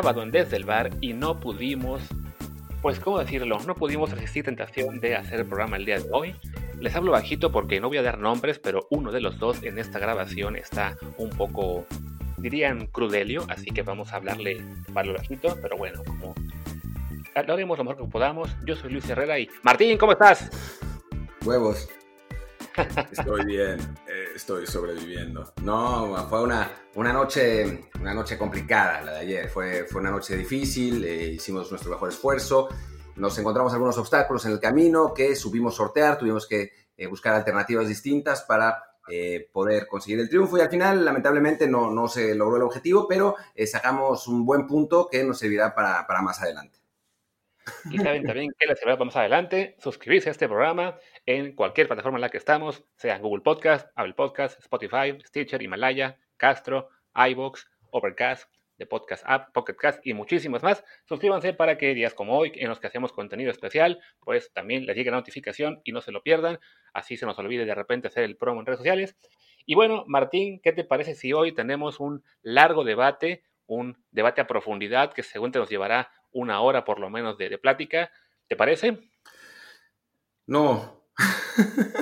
sábado en Desde el Bar y no pudimos, pues cómo decirlo, no pudimos resistir tentación de hacer el programa el día de hoy. Les hablo bajito porque no voy a dar nombres, pero uno de los dos en esta grabación está un poco, dirían, crudelio, así que vamos a hablarle para bajito, pero bueno, como lo haremos lo mejor que podamos. Yo soy Luis Herrera y Martín, ¿cómo estás? Huevos. Estoy bien, eh, estoy sobreviviendo. No, fue una, una, noche, una noche complicada la de ayer. Fue, fue una noche difícil, eh, hicimos nuestro mejor esfuerzo. Nos encontramos algunos obstáculos en el camino que subimos sortear, tuvimos que eh, buscar alternativas distintas para poder conseguir el triunfo y al final lamentablemente no, no se logró el objetivo, pero sacamos un buen punto que nos servirá para, para más adelante. Y saben también que servirá para más adelante suscribirse a este programa en cualquier plataforma en la que estamos, sea Google Podcast, Apple Podcast, Spotify, Stitcher, Himalaya, Castro, iBox, Overcast, The Podcast App, Pocket Cast y muchísimos más. Suscríbanse para que días como hoy, en los que hacemos contenido especial, pues también les llegue la notificación y no se lo pierdan. Así se nos olvide de repente hacer el promo en redes sociales. Y bueno, Martín, ¿qué te parece si hoy tenemos un largo debate, un debate a profundidad que según te nos llevará una hora por lo menos de, de plática? ¿Te parece? No,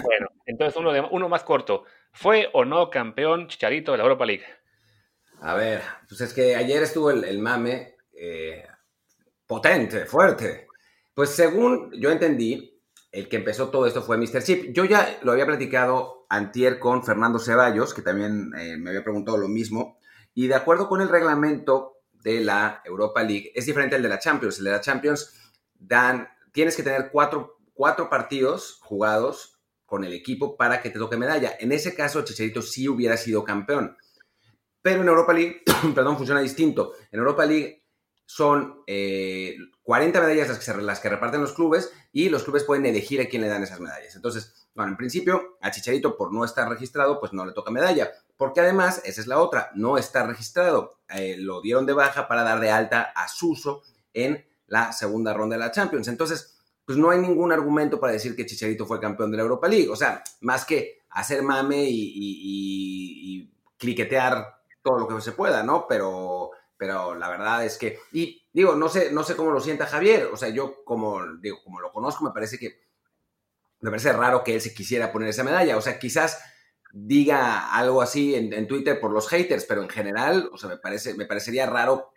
bueno, entonces uno, de, uno más corto. ¿Fue o no campeón Chicharito de la Europa League? A ver, pues es que ayer estuvo el, mame eh, potente, fuerte. Pues según yo entendí, el que empezó todo esto fue Mr. Chip. Yo ya lo había platicado antier con Fernando Ceballos, que también eh, me había preguntado lo mismo. Y de acuerdo con el reglamento de la Europa League, es diferente al de la Champions. El de la Champions dan, tienes que tener cuatro cuatro partidos jugados con el equipo para que te toque medalla. En ese caso, Chicharito sí hubiera sido campeón. Pero en Europa League, perdón, funciona distinto. En Europa League son 40 eh, medallas las que, las que reparten los clubes y los clubes pueden elegir a quién le dan esas medallas. Entonces, bueno, en principio, a Chicharito, por no estar registrado, pues no le toca medalla. Porque además, esa es la otra, no está registrado. Eh, lo dieron de baja para dar de alta a Suso en la segunda ronda de la Champions. Entonces, pues no hay ningún argumento para decir que Chicharito fue campeón de la Europa League. O sea, más que hacer mame y, cliquetear todo lo que se pueda, ¿no? Pero, pero la verdad es que, y digo, no sé, no sé cómo lo sienta Javier. O sea, yo como, digo, como lo conozco, me parece que, me parece raro que él se quisiera poner esa medalla. O sea, quizás diga algo así en, Twitter por los haters, pero en general, o sea, me, parece, me parecería raro,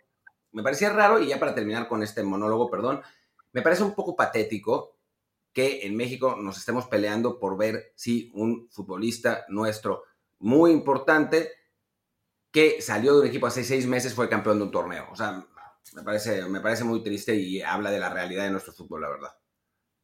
me parecía raro, y ya para terminar con este monólogo, perdón, me parece un poco patético que en México nos estemos peleando por ver si un futbolista nuestro muy importante que salió de un equipo hace seis meses fue campeón de un torneo. O sea, me parece, me parece muy triste y habla de la realidad de nuestro fútbol, la verdad.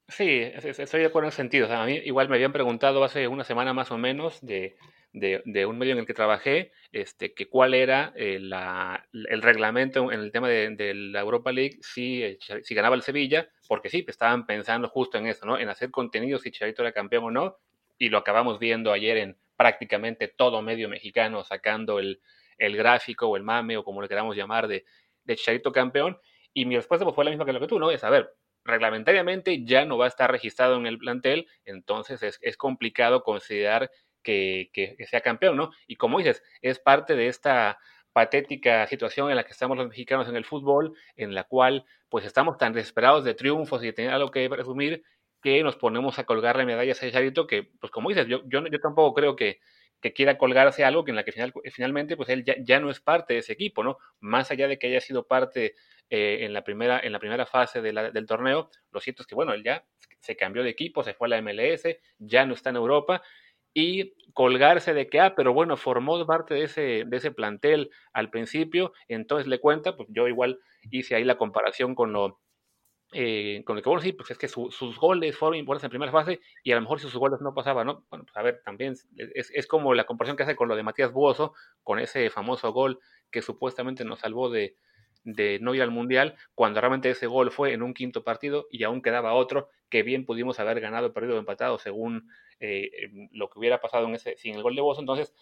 Sí, estoy de acuerdo en ese sentido. a mí igual me habían preguntado hace una semana más o menos de de, un medio en el que trabajé, este, que cuál era eh, el reglamento en el tema de, la Europa League si, eh, si, ganaba el Sevilla, porque sí, estaban pensando justo en eso, ¿no? En hacer contenido si Chicharito era campeón o no, y lo acabamos viendo ayer en prácticamente todo medio mexicano sacando el, gráfico o el mame o como le queramos llamar de, de Chicharito campeón, y mi respuesta pues, fue la misma que lo que tú, ¿no? Es, a ver, reglamentariamente ya no va a estar registrado en el plantel, entonces es, es complicado considerar que, sea campeón, ¿no? Y como dices, es parte de esta patética situación en la que estamos los mexicanos en el fútbol, en la cual pues estamos tan desesperados de triunfos y de tener algo que presumir que nos ponemos a colgarle medallas a Charito que, pues como dices, yo, yo, yo tampoco creo que, que, quiera colgarse algo que en la que final, finalmente pues él ya, ya, no es parte de ese equipo, ¿no? Más allá de que haya sido parte eh, en, la primera, en la primera fase del torneo, lo cierto es que, bueno, él ya se cambió de equipo, se fue a la MLS, ya no está en Europa y colgarse de que, ah, pero bueno, formó parte de ese, de ese plantel al principio, entonces le cuenta, pues yo igual hice ahí la comparación con lo, eh, con lo que, bueno, sí, pues es que sus goles fueron importantes en primera fase y a lo mejor si sus goles no pasaban, ¿no? Bueno, pues a ver, también es, es como la comparación que hace con lo de Matías Buoso, con ese famoso gol que supuestamente nos salvó de, de no ir al Mundial, cuando realmente ese gol fue en un quinto partido y aún quedaba otro que bien pudimos haber ganado, perdido o empatado según eh, em, lo que hubiera pasado en ese, sin el gol de Bozo. Entonces,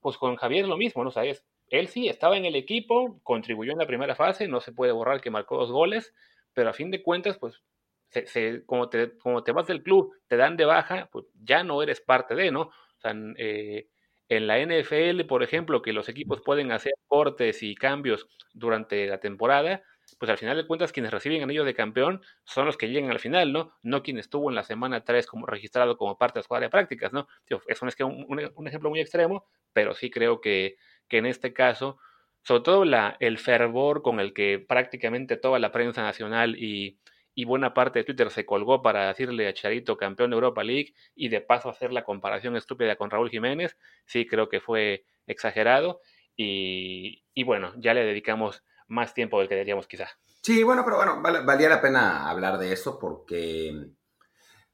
pues con Javier es lo mismo, ¿no? O él sí estaba en el equipo, contribuyó en la primera fase, no se puede borrar que marcó dos goles, pero a fin de cuentas, pues se, como, te, como te vas del club, te dan de baja, pues ya no eres parte de, ¿no? O sea, eh, En la NFL, por ejemplo, que los equipos pueden hacer cortes y cambios durante la temporada, pues al final de cuentas quienes reciben anillo de campeón son los que llegan al final, ¿no? No quien estuvo en la semana 3 como registrado como parte de la escuadra de prácticas, ¿no? Es un, un, ejemplo muy extremo, pero sí creo que, que en este caso, sobre todo el fervor con el que prácticamente toda la prensa nacional y, y buena parte de Twitter se colgó para decirle a Charito campeón de Europa League y de paso hacer la comparación estúpida con Raúl Jiménez, sí creo que fue exagerado y, y bueno, ya le dedicamos más tiempo del que deberíamos quizá. Sí, bueno, pero bueno, valía la pena hablar de eso porque,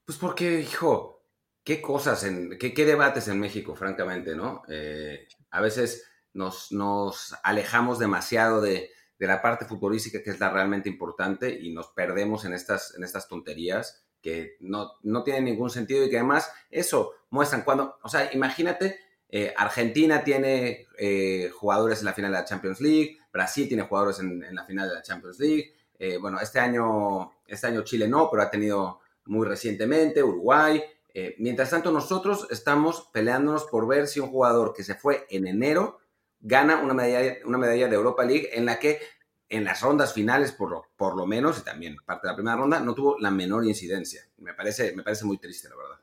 pues porque, hijo, qué cosas, en, qué, qué debates en México, francamente, ¿no? Eh, a veces nos, nos alejamos demasiado de, de, la parte futbolística, que es la realmente importante, y nos perdemos en estas, en estas tonterías que no, no tienen ningún sentido y que además eso muestran cuando, o sea, imagínate eh, Argentina tiene eh, jugadores en la final de la Champions League, Brasil tiene jugadores en, la final de la Champions League. Eh, bueno, este año, este año Chile no, pero ha tenido muy recientemente Uruguay. mientras tanto, nosotros estamos peleándonos por ver si un jugador que se fue en enero gana una medalla, una medalla de Europa League en la que en las rondas finales, por lo, menos, y también parte de la primera ronda, no tuvo la menor incidencia. Me parece, me parece muy triste, la verdad.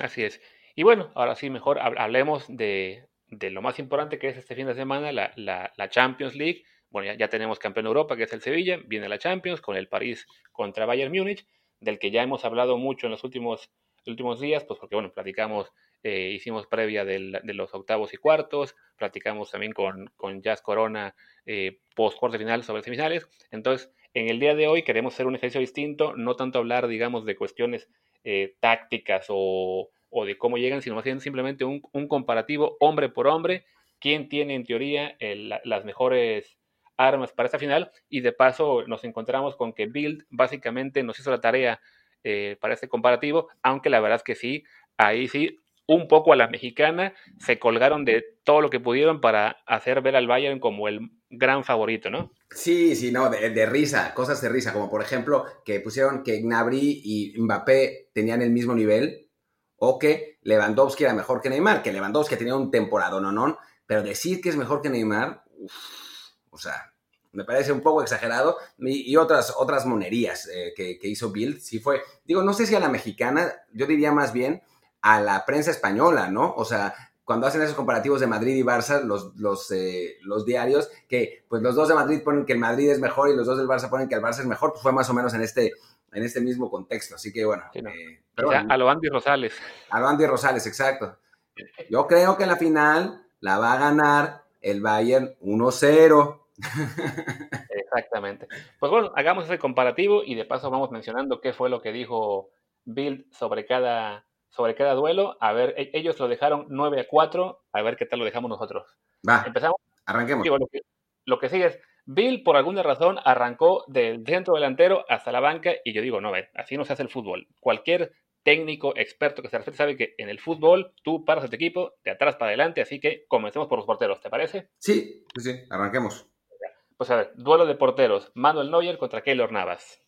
Así es. Y bueno, ahora sí, mejor hablemos de, lo más importante que es este fin de semana, la, Champions League. Bueno, ya, tenemos campeón de Europa, que es el Sevilla, viene la Champions con el París contra Bayern Múnich, del que ya hemos hablado mucho en los últimos, últimos días, pues porque, bueno, platicamos, eh, hicimos previa de los octavos y cuartos, platicamos también con, Jazz Corona eh, post cuarto final sobre semifinales. Entonces, en el día de hoy queremos hacer un ejercicio distinto, no tanto hablar, digamos, de cuestiones eh, tácticas o o de cómo llegan, sino más bien simplemente un, comparativo hombre por hombre, quién tiene en teoría las mejores armas para esta final y de paso nos encontramos con que Build básicamente nos hizo la tarea eh, para este comparativo, aunque la verdad es que sí, ahí sí, un poco a la mexicana, se colgaron de todo lo que pudieron para hacer ver al Bayern como el gran favorito, ¿no? Sí, sí, no, de, risa, cosas de risa, como por ejemplo que pusieron que Gnabry y Mbappé tenían el mismo nivel o que Lewandowski era mejor que Neymar, que Lewandowski tenía un temporada, no, no, pero decir que es mejor que Neymar, o sea, me parece un poco exagerado, y, otras, otras monerías eh, que, hizo Bill, sí fue, digo, no sé si a la mexicana, yo diría más bien a la prensa española, ¿no? O sea, cuando hacen esos comparativos de Madrid y Barça, los, los, eh, los diarios, que pues los dos de Madrid ponen que el Madrid es mejor y los dos del Barça ponen que el Barça es mejor, pues fue más o menos en este, en este mismo contexto. Así que bueno. Eh, a lo Andy Rosales. A lo Andy Rosales, exacto. Yo creo que la final la va a ganar el Bayern 1-0. Exactamente. Pues bueno, hagamos ese comparativo y de paso vamos mencionando qué fue lo que dijo Bill sobre cada, sobre cada duelo. A ver, e-, ellos lo dejaron 9 a 4, a ver qué tal lo dejamos nosotros. Va. Empezamos. Arranquemos. lo que sigue es Bill, por alguna razón, arrancó del centro delantero hasta la banca y yo digo, no, ve, así no se hace el fútbol. Cualquier técnico, experto que se refiere sabe que en el fútbol tú paras a tu equipo de atrás para adelante, así que comencemos por los porteros, ¿te parece? Sí, sí, sí, arranquemos. Pues a ver, duelo de porteros, Manuel Neuer contra Keylor Navas.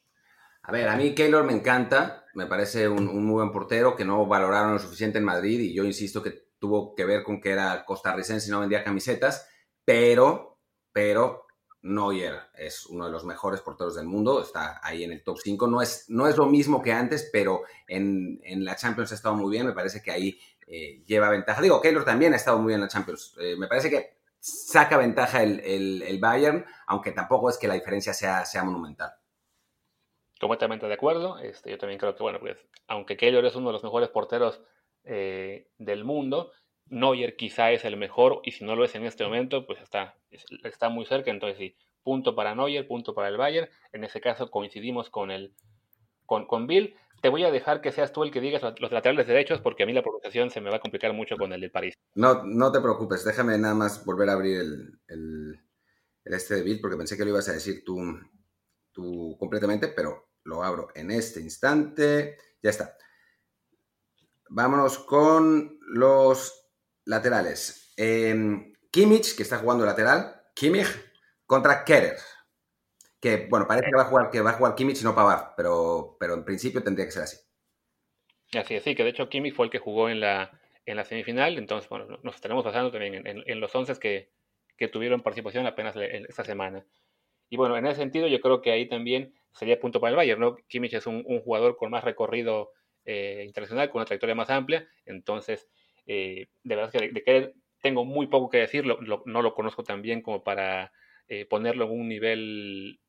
A ver, a mí Keylor me encanta, me parece un, un, muy buen portero que no valoraron lo suficiente en Madrid y yo insisto que tuvo que ver con que era costarricense y no vendía camisetas, pero, pero Neuer es uno de los mejores porteros del mundo, está ahí en el top 5. No es, no es lo mismo que antes, pero en, la Champions ha estado muy bien. Me parece que ahí eh, lleva ventaja. Digo, Keylor también ha estado muy bien en la Champions. Eh, me parece que saca ventaja el, Bayern, aunque tampoco es que la diferencia sea, sea monumental. Completamente de acuerdo. Este, yo también creo que, bueno, pues, aunque Keylor es uno de los mejores porteros eh, del mundo, Neuer quizá es el mejor y si no lo es en este momento, pues está, está muy cerca. Entonces, sí, punto para Neuer, punto para el Bayern. En ese caso coincidimos con, el, con, con Bill. Te voy a dejar que seas tú el que digas los laterales derechos porque a mí la pronunciación se me va a complicar mucho con el de París. No, no te preocupes, déjame nada más volver a abrir el, este de Bill porque pensé que lo ibas a decir tú, tú completamente, pero lo abro en este instante. Ya está. Vámonos con los laterales. Eh, Kimmich, que está jugando lateral. Kimmich contra Kerer. Que, bueno, parece que va a jugar, que va a jugar Kimmich y no Pavar, pero, pero en principio tendría que ser así. Así es, sí, que de hecho Kimmich fue el que jugó en la, en la semifinal. Entonces, bueno, nos estaremos basando también en, los 11 que, que, tuvieron participación apenas esta semana. Y bueno, en ese sentido, yo creo que ahí también sería punto para el Bayern, ¿no? Kimmich es un, jugador con más recorrido eh, internacional, con una trayectoria más amplia. Entonces, eh, de verdad que de, que tengo muy poco que decir, no lo conozco tan bien como para eh, ponerlo en un nivel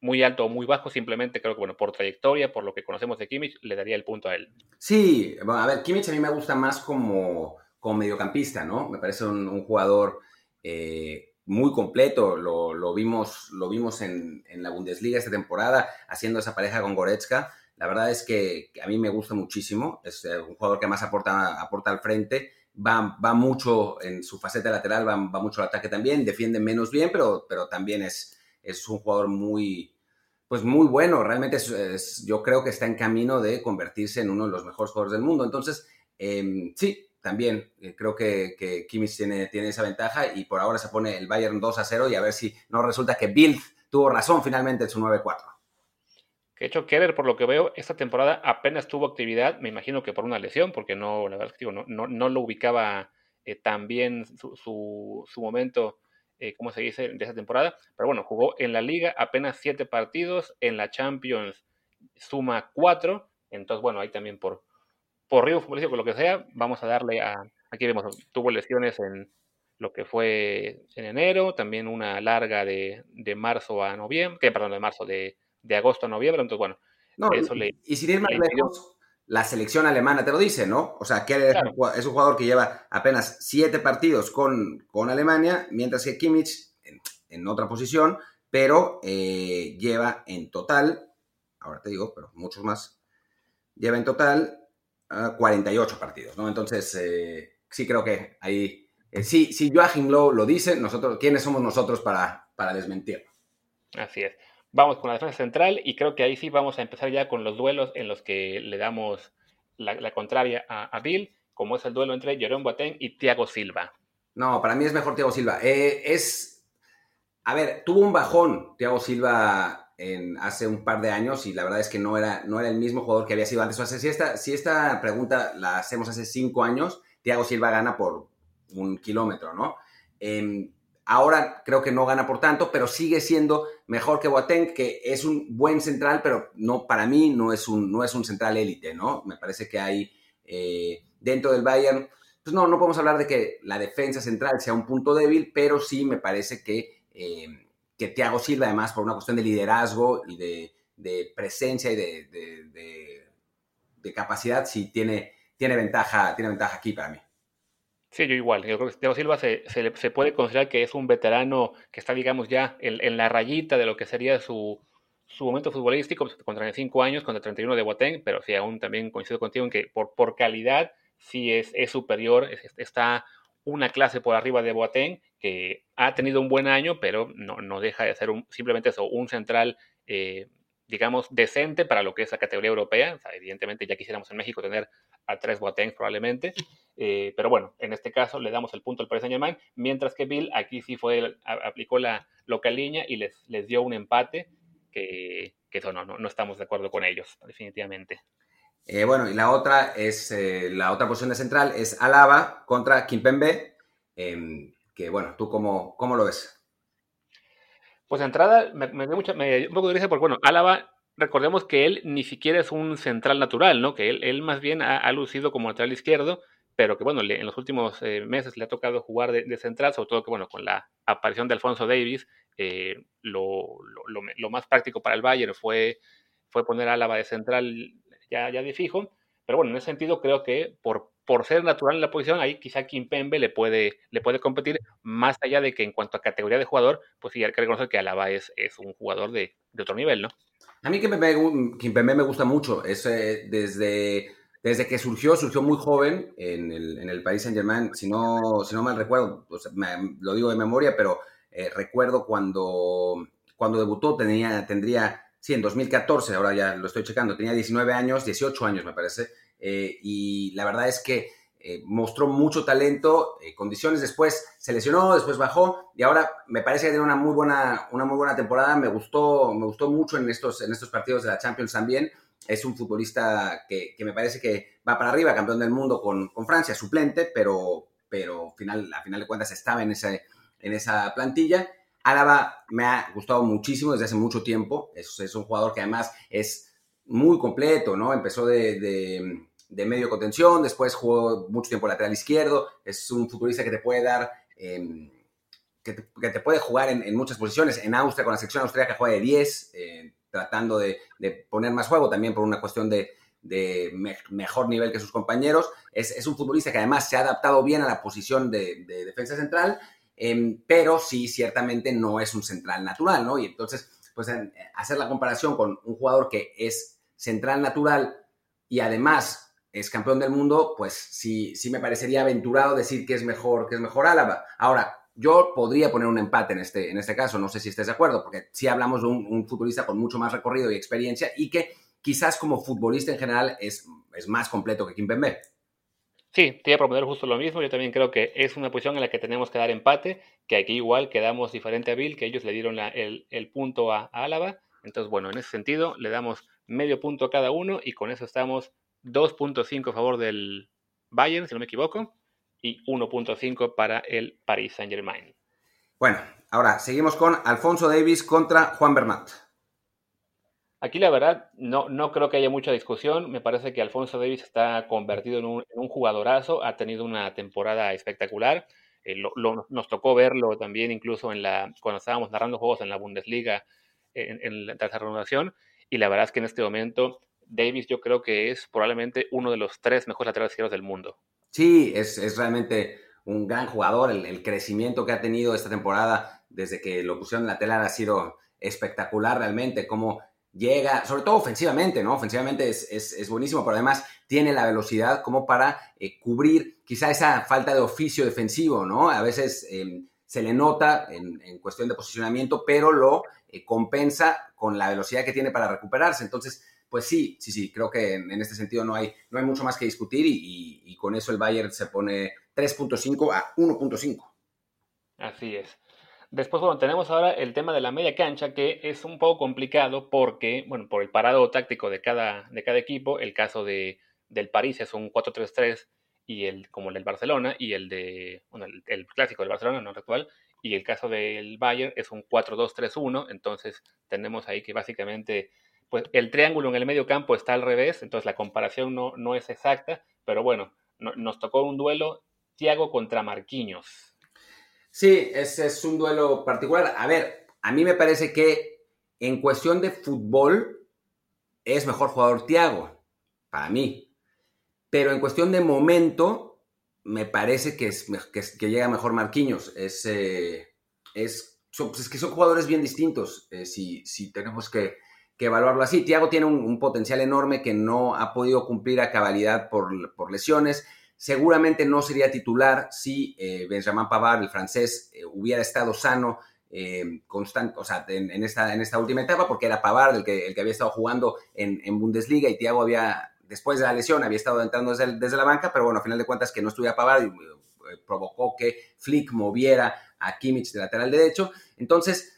muy alto o muy bajo, simplemente creo que, bueno, por trayectoria, por lo que conocemos de Kimmich, le daría el punto a él. Sí, bueno, a ver, Kimmich a mí me gusta más como, como mediocampista, ¿no? Me parece un, jugador eh, muy completo, lo, vimos, lo vimos en, la Bundesliga esta temporada, haciendo esa pareja con Goretzka. La verdad es que, a mí me gusta muchísimo, es eh, un jugador que más aporta, aporta al frente, va, va mucho en su faceta lateral, va, va mucho al ataque también, defiende menos bien, pero, pero también es es un jugador muy, pues muy bueno. Realmente yo creo que está en camino de convertirse en uno de los mejores jugadores del mundo. Entonces, em, sí, también eh, creo que, que Kimmich tiene, tiene esa ventaja y por ahora se pone el Bayern 2 a 0 y a ver si no resulta que Bill tuvo razón finalmente en su 9-4. De hecho, Keller, por lo que veo, esta temporada apenas tuvo actividad, me imagino que por una lesión, porque no, la verdad que no, no, lo ubicaba eh, tan bien su, su, su momento eh, ¿cómo se dice?, de esa temporada. Pero bueno, jugó en la liga apenas siete partidos, en la Champions suma cuatro. Entonces, bueno, ahí también por, por río futbolístico, lo que sea, vamos a darle a, aquí vemos, tuvo lesiones en lo que fue en enero, también una larga de, de marzo a noviembre, que, perdón, de marzo, de, de agosto a noviembre, entonces bueno, eso le... Y sin ir más lejos, la selección alemana te lo dice, ¿no? O sea, que es un jugador que lleva apenas siete partidos con, con Alemania, mientras que Kimmich en, otra posición, pero eh, lleva en total, ahora te digo, pero muchos más, lleva en total 48 ah, partidos, ¿no? Entonces, eh, sí creo que ahí, eh, sí, si Joachim Low lo dice, nosotros, ¿quiénes somos nosotros para, para desmentirlo? Así es. Vamos con la defensa central y creo que ahí sí vamos a empezar ya con los duelos en los que le damos la, contraria a, Bill, como es el duelo entre Jerome Boateng y Thiago Silva. No, para mí es mejor Thiago Silva. Eh, es, a ver, tuvo un bajón Thiago Silva en, hace un par de años y la verdad es que no era, no era el mismo jugador que había sido antes. O sea, si esta, si esta pregunta la hacemos hace cinco años, Thiago Silva gana por un kilómetro, ¿no? Em, Ahora creo que no gana por tanto, pero sigue siendo mejor que Boateng, que es un buen central, pero no para mí no es un, no es un central élite, ¿no? Me parece que hay eh, dentro del Bayern, pues no, no podemos hablar de que la defensa central sea un punto débil, pero sí me parece que, eh, que Thiago Silva, además, por una cuestión de liderazgo y de, presencia y de, de, capacidad, sí tiene, tiene, ventaja, tiene ventaja aquí para mí. Sí, yo igual. Yo creo que Silva se, se, puede considerar que es un veterano que está, digamos, ya en, la rayita de lo que sería su, su momento futbolístico, pues, con 35 años, con el 31 de Boateng, pero sí, aún también coincido contigo en que por, por calidad sí es, es superior, está una clase por arriba de Boateng, que ha tenido un buen año, pero no, no deja de ser un, simplemente eso, un central, eh, digamos, decente para lo que es la categoría europea. evidentemente ya quisiéramos en México tener a tres Boateng probablemente, eh, pero bueno, en este caso le damos el punto al Paris Saint Germain, mientras que Bill aquí sí fue, aplicó la local línea y les, les dio un empate que, que eso no, no, estamos de acuerdo con ellos, definitivamente. Eh, bueno, y la otra es, eh, la otra posición de central es Alaba contra Kimpembe, em, que bueno, ¿tú cómo, cómo lo ves? Pues de entrada me, me dio mucha, me, un poco de risa porque bueno, Álava recordemos que él ni siquiera es un central natural, ¿no? Que él, él más bien ha, ha, lucido como lateral izquierdo, pero que bueno, en los últimos eh, meses le ha tocado jugar de, central, sobre todo que bueno, con la aparición de Alfonso Davis, eh, lo, lo, más práctico para el Bayern fue, fue poner a Álava de central ya, ya de fijo, pero bueno, en ese sentido creo que por, por ser natural en la posición, ahí quizá Kimpembe le puede, le puede competir, más allá de que en cuanto a categoría de jugador, pues sí hay que reconocer que Álava es, es un jugador de, de otro nivel, ¿no? A mí Kimpembe, me gusta mucho, es eh, desde desde que surgió, surgió muy joven en el, en el Paris Saint Germain, si no, si no mal recuerdo, lo digo de memoria, pero eh, recuerdo cuando, cuando debutó, tenía, tendría, sí, en 2014, ahora ya lo estoy checando, tenía 19 años, 18 años me parece, eh, y la verdad es que eh, mostró mucho talento, condiciones, después se lesionó, después bajó, y ahora me parece que tiene una muy buena, una muy buena temporada, me gustó, me gustó mucho en estos, en estos partidos de la Champions también, es un futbolista que, me parece que va para arriba, campeón del mundo con, con Francia, suplente, pero, pero final, a final de cuentas estaba en, ese, en esa plantilla. Álava me ha gustado muchísimo desde hace mucho tiempo. Es, es un jugador que además es muy completo, ¿no? Empezó de, de, medio contención, después jugó mucho tiempo lateral izquierdo. Es un futbolista que te puede dar. Em, que, te, puede jugar en, muchas posiciones. En Austria, con la sección austríaca, juega de 10, eh, tratando de, poner más juego, también por una cuestión de, mejor nivel que sus compañeros. Es, un futbolista que además se ha adaptado bien a la posición de, defensa central, em, pero sí, ciertamente no es un central natural, ¿no? Y entonces, pues hacer la comparación con un jugador que es central natural y además es campeón del mundo, pues sí, sí me parecería aventurado decir que es mejor, que es mejor Álava. Ahora, yo podría poner un empate en este, en este caso, no sé si estés de acuerdo, porque sí hablamos de un, futbolista con mucho más recorrido y experiencia y que quizás como futbolista en general es, es más completo que Kimpembe. Sí, te iba a proponer justo lo mismo. Yo también creo que es una posición en la que tenemos que dar empate, que aquí igual quedamos diferente a Bill, que ellos le dieron el, punto a, a, Álava. Entonces, bueno, en ese sentido le damos medio punto a cada uno y con eso estamos 2.5 a favor del Bayern, si no me equivoco, y 1.5 para el Paris Saint Germain. Bueno, ahora seguimos con Alfonso Davis contra Juan Bernat. Aquí la verdad no, no creo que haya mucha discusión. Me parece que Alfonso Davis está convertido en un, jugadorazo, ha tenido una temporada espectacular. Eh, nos tocó verlo también incluso en la, cuando estábamos narrando juegos en la Bundesliga en, en la tercera renovación. Y la verdad es que en este momento Davis yo creo que es probablemente uno de los tres mejores laterales izquierdos del mundo. Sí, es, realmente un gran jugador. El, crecimiento que ha tenido esta temporada desde que lo pusieron en la tela ha sido espectacular realmente. Cómo llega, sobre todo ofensivamente, ¿no? Ofensivamente es, buenísimo, pero además tiene la velocidad como para eh, cubrir quizá esa falta de oficio defensivo, ¿no? A veces em, se le nota en, cuestión de posicionamiento, pero lo eh, compensa con la velocidad que tiene para recuperarse. Entonces, pues sí, sí, sí, creo que en, este sentido no hay, no hay mucho más que discutir y, con eso el Bayern se pone 3.5 a 1.5. Así es. Después, bueno, tenemos ahora el tema de la media cancha, que es un poco complicado porque, bueno, por el parado táctico de cada, de cada equipo, el caso de, del París es un 4-3-3 y el, como el del Barcelona, y el de, bueno, el, clásico del Barcelona, no actual, y el caso del Bayern es un 4-2-3-1, entonces tenemos ahí que básicamente pues el triángulo en el medio campo está al revés, entonces la comparación no, no es exacta, pero bueno, nos tocó un duelo Thiago contra Marquinhos. Sí, ese es un duelo particular. A ver, a mí me parece que en cuestión de fútbol es mejor jugador Thiago, para mí. Pero en cuestión de momento, me parece que, es, que, llega mejor Marquinhos. Es, eh, es, pues es, que son jugadores bien distintos. Eh, si, si tenemos que, que evaluarlo así. Tiago tiene un, potencial enorme que no ha podido cumplir a cabalidad por, lesiones. Seguramente no sería titular si eh, Benjamin Pavard, el francés, eh, hubiera estado sano eh, o sea, en, esta, en esta última etapa, porque era Pavard el que, el que había estado jugando en, Bundesliga y Tiago había, después de la lesión, había estado entrando desde, la banca, pero bueno, a final de cuentas que no estuviera Pavard eh, provocó que Flick moviera a Kimmich de lateral derecho. Entonces,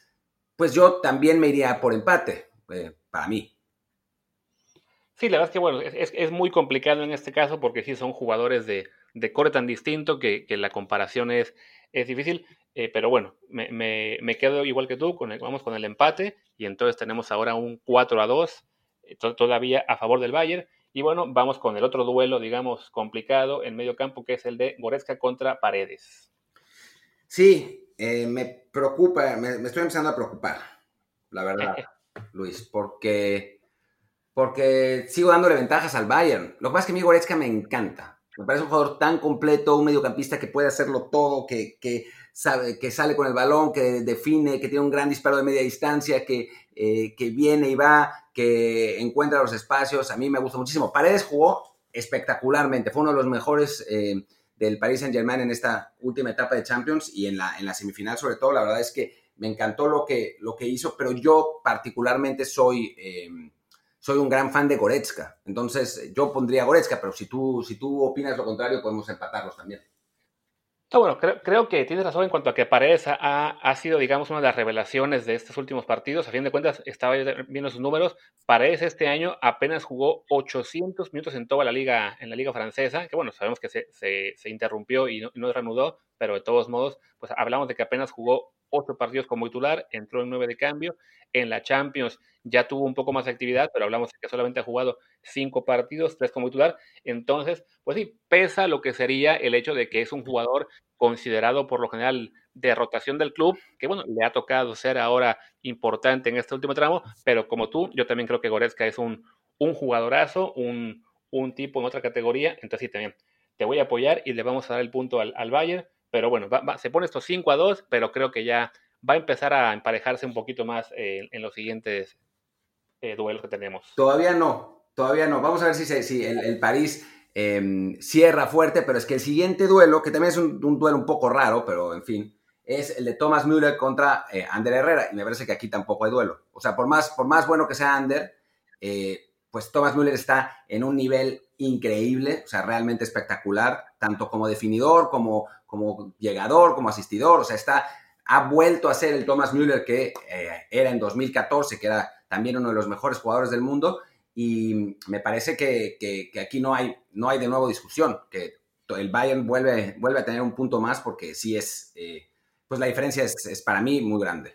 pues yo también me iría por empate. Eh, para mí. Sí, la verdad es que bueno, es, muy complicado en este caso porque sí son jugadores de, de core tan distinto que, la comparación es, es difícil, eh, pero bueno, me, quedo igual que tú, con vamos con el empate y entonces tenemos ahora un 4 a 2 eh, todavía a favor del Bayern. Y bueno, vamos con el otro duelo, digamos, complicado en medio campo, que es el de Goretzka contra Paredes. Sí, me preocupa, me, me, estoy empezando a preocupar, la verdad. Luis, porque, porque sigo dándole ventajas al Bayern. Lo que pasa es que mi Goretzka me encanta. Me parece un jugador tan completo, un mediocampista que puede hacerlo todo, que, que, sabe, que sale con el balón, que define, que tiene un gran disparo de media distancia, que, eh, que viene y va, que encuentra los espacios. A mí me gusta muchísimo. Paredes jugó espectacularmente. Fue uno de los mejores eh, del Paris Saint-Germain en esta última etapa de Champions y en la, en la semifinal sobre todo. La verdad es que me encantó lo que, lo que hizo, pero yo particularmente soy, em, soy un gran fan de Goretzka. Entonces, yo pondría Goretzka, pero si tú, si tú opinas lo contrario, podemos empatarlos también. bueno, creo, que tienes razón en cuanto a que Paredes ha, sido, digamos, una de las revelaciones de estos últimos partidos. A fin de cuentas, estaba viendo sus números. Paredes este año apenas jugó 800 minutos en toda la liga, en la liga francesa, que bueno, sabemos que se, interrumpió y no, no reanudó, pero de todos modos, pues hablamos de que apenas jugó ocho partidos como titular, entró en nueve de cambio. En la Champions ya tuvo un poco más de actividad, pero hablamos de que solamente ha jugado cinco partidos, tres como titular. Entonces, pues sí, pesa lo que sería el hecho de que es un jugador considerado por lo general de rotación del club, que bueno, le ha tocado ser ahora importante en este último tramo, pero como tú, yo también creo que Goretzka es un, un jugadorazo, un, un tipo en otra categoría, entonces sí, también te voy a apoyar y le vamos a dar el punto al, al Bayern pero bueno, se pone estos 5 a 2, pero creo que ya va a empezar a emparejarse un poquito más eh, en los siguientes eh, duelos que tenemos. Todavía no, todavía no. Vamos a ver si, si el, París em, cierra fuerte, pero es que el siguiente duelo, que también es un, duelo un poco raro, pero en fin, es el de Thomas Müller contra eh, Ander Herrera. Y me parece que aquí tampoco hay duelo. O sea, por más, por más bueno que sea Ander, pues Thomas Müller está en un nivel increíble, o sea, realmente espectacular, tanto como definidor, como, como llegador, como asistidor, o sea, está, ha vuelto a ser el Thomas Müller que eh, era en 2014, que era también uno de los mejores jugadores del mundo, y me parece que, aquí no hay, no hay de nuevo discusión, que el Bayern vuelve, vuelve a tener un punto más porque sí es, eh, pues la diferencia es, para mí muy grande.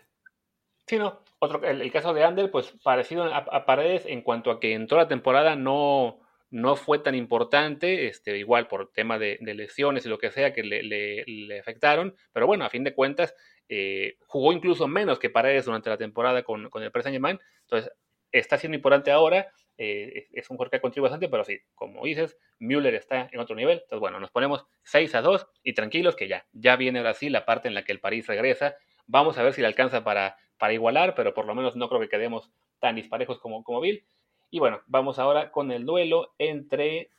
Sí, no. Otro, el, caso de Ander, pues parecido a, a, Paredes en cuanto a que en toda la temporada no, no fue tan importante, este, igual por tema de, lesiones y lo que sea que le, afectaron, pero bueno, a fin de cuentas, eh, jugó incluso menos que Paredes durante la temporada con, el Paris entonces está siendo importante ahora, eh, es un jugador que contribuye bastante, pero sí, como dices, Müller está en otro nivel, entonces bueno, nos ponemos 6 a 2 y tranquilos que ya, ya viene ahora sí la parte en la que el París regresa, vamos a ver si le alcanza para, para igualar, pero por lo menos no creo que quedemos tan disparejos como, como Bill, y bueno, vamos ahora con el duelo entre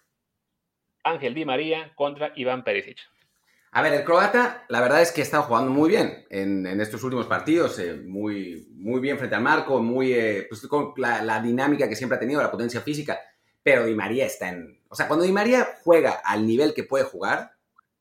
Ángel Di María contra Iván Perisic. A ver, el croata, la verdad es que ha estado jugando muy bien en, estos últimos partidos, eh, muy, muy bien frente al marco, muy, eh, pues, con la, dinámica que siempre ha tenido, la potencia física, pero Di María está en... O sea, cuando Di María juega al nivel que puede jugar,